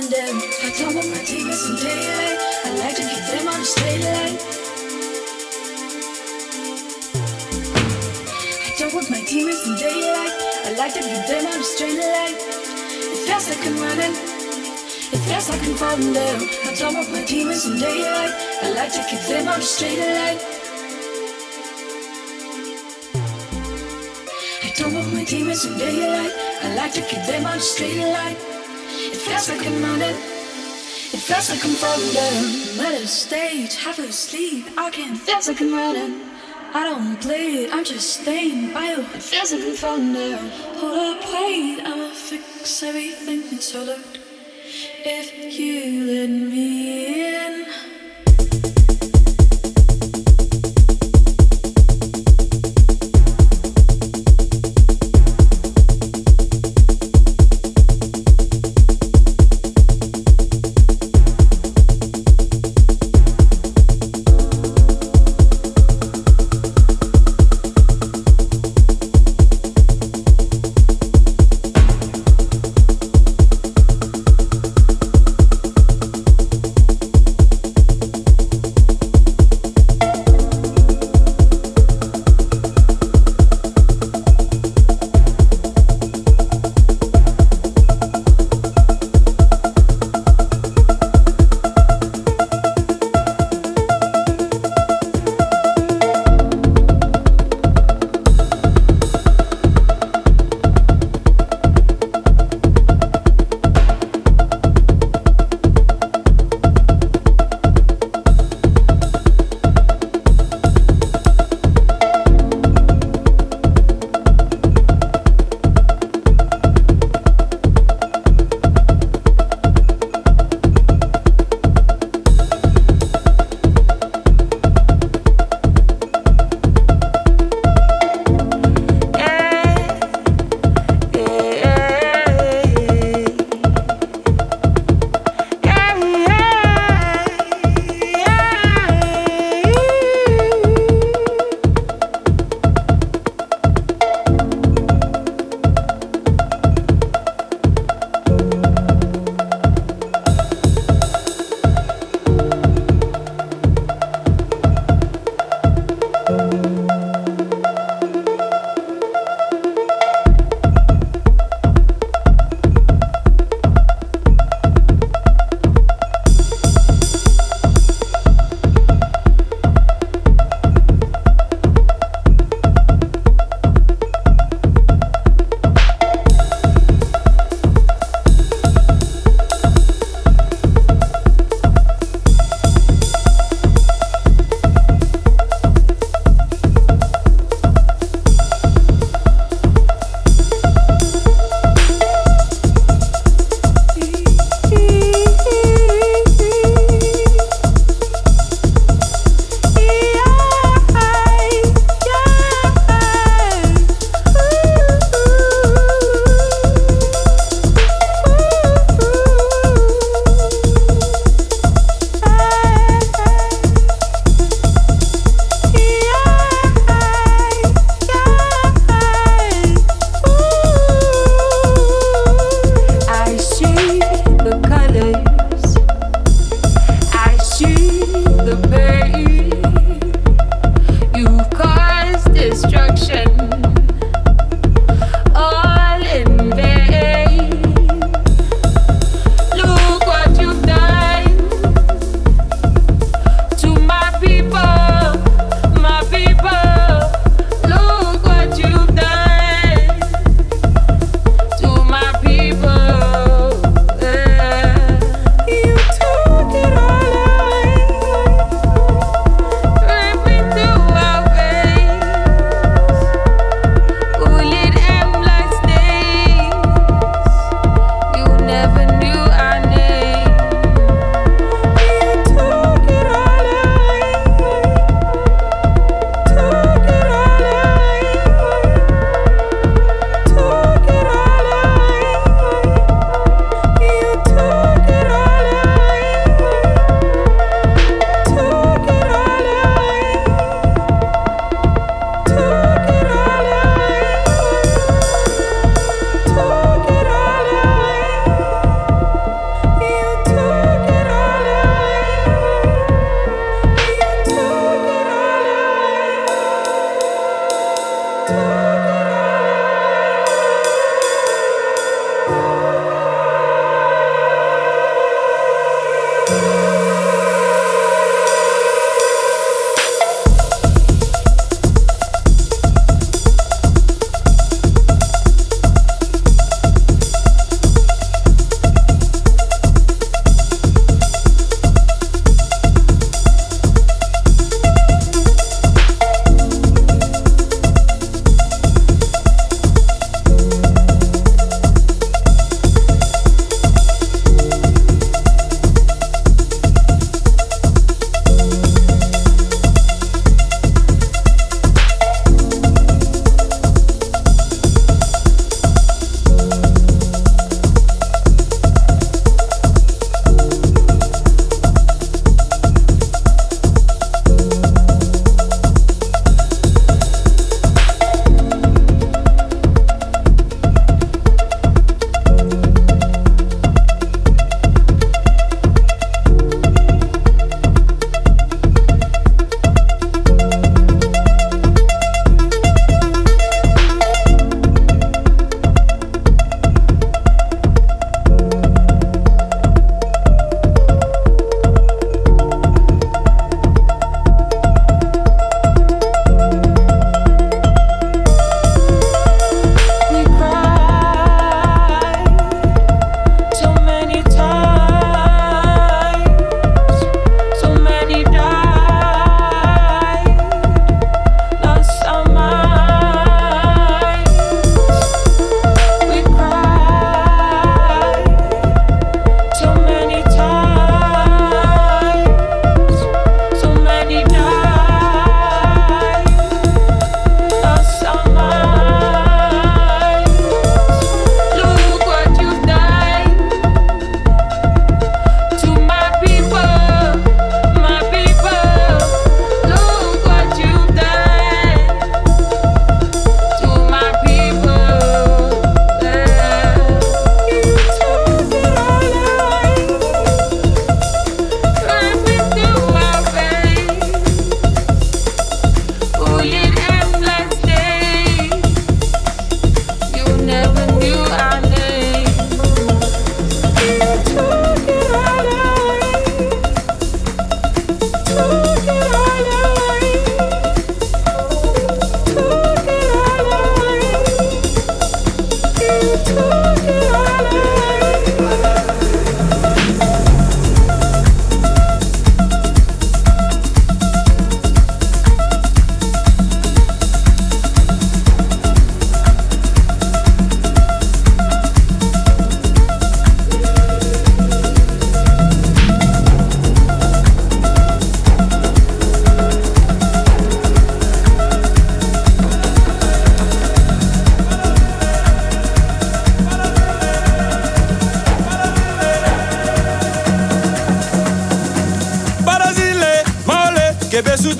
I'm falling. I don't my demons in daylight. I like to keep them on a straight line. I don't my demons in daylight. I like to keep them on a straight line. It feels like I'm running. It feels like I'm falling down. I don't my demons in daylight. I like to keep them on a straight line. I don't want my demons in daylight. I like to keep them straight line. It feels like I'm running. It feels like I'm falling down. I'm at stage, half asleep. I can't. Feels like I'm running. I don't it, I'm just staying by you. It feels like I'm falling down. Hold up, wait, I'ma fix everything. It's all look. If you let me in.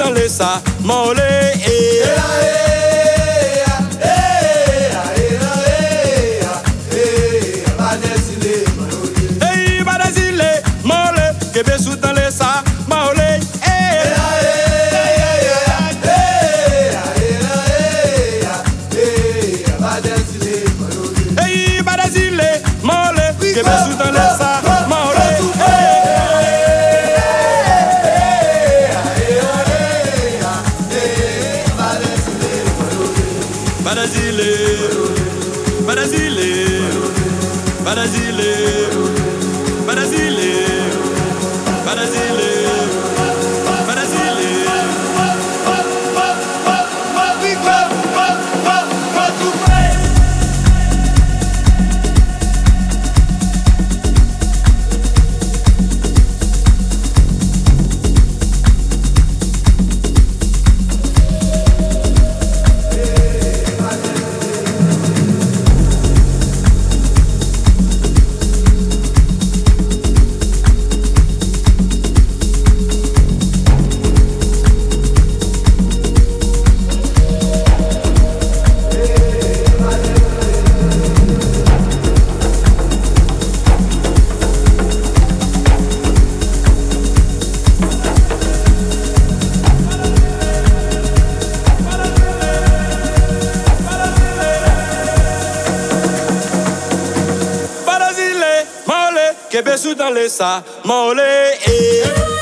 dans le ça, mollet que besou dans le sa, ole.